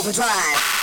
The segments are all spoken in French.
overdrive.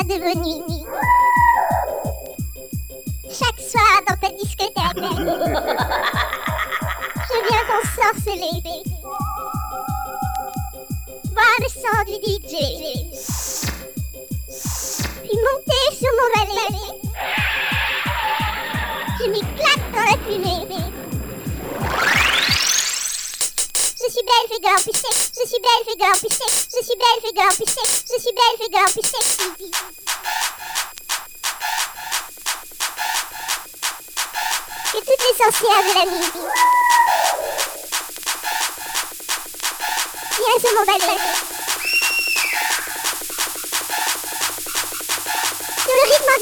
pas devenu. Chaque soir dans ta discothèque, je viens t'ensorceler. Boire le sang du DJ. Puis monter sur mon balai. Je m'éclate dans la fumée. suis belle, je vais Je suis belle, je vais Je suis belle, je vais Je suis belle, je vais Et toutes les sorcières de la musique. Viens sur mon balai. Sur le rythme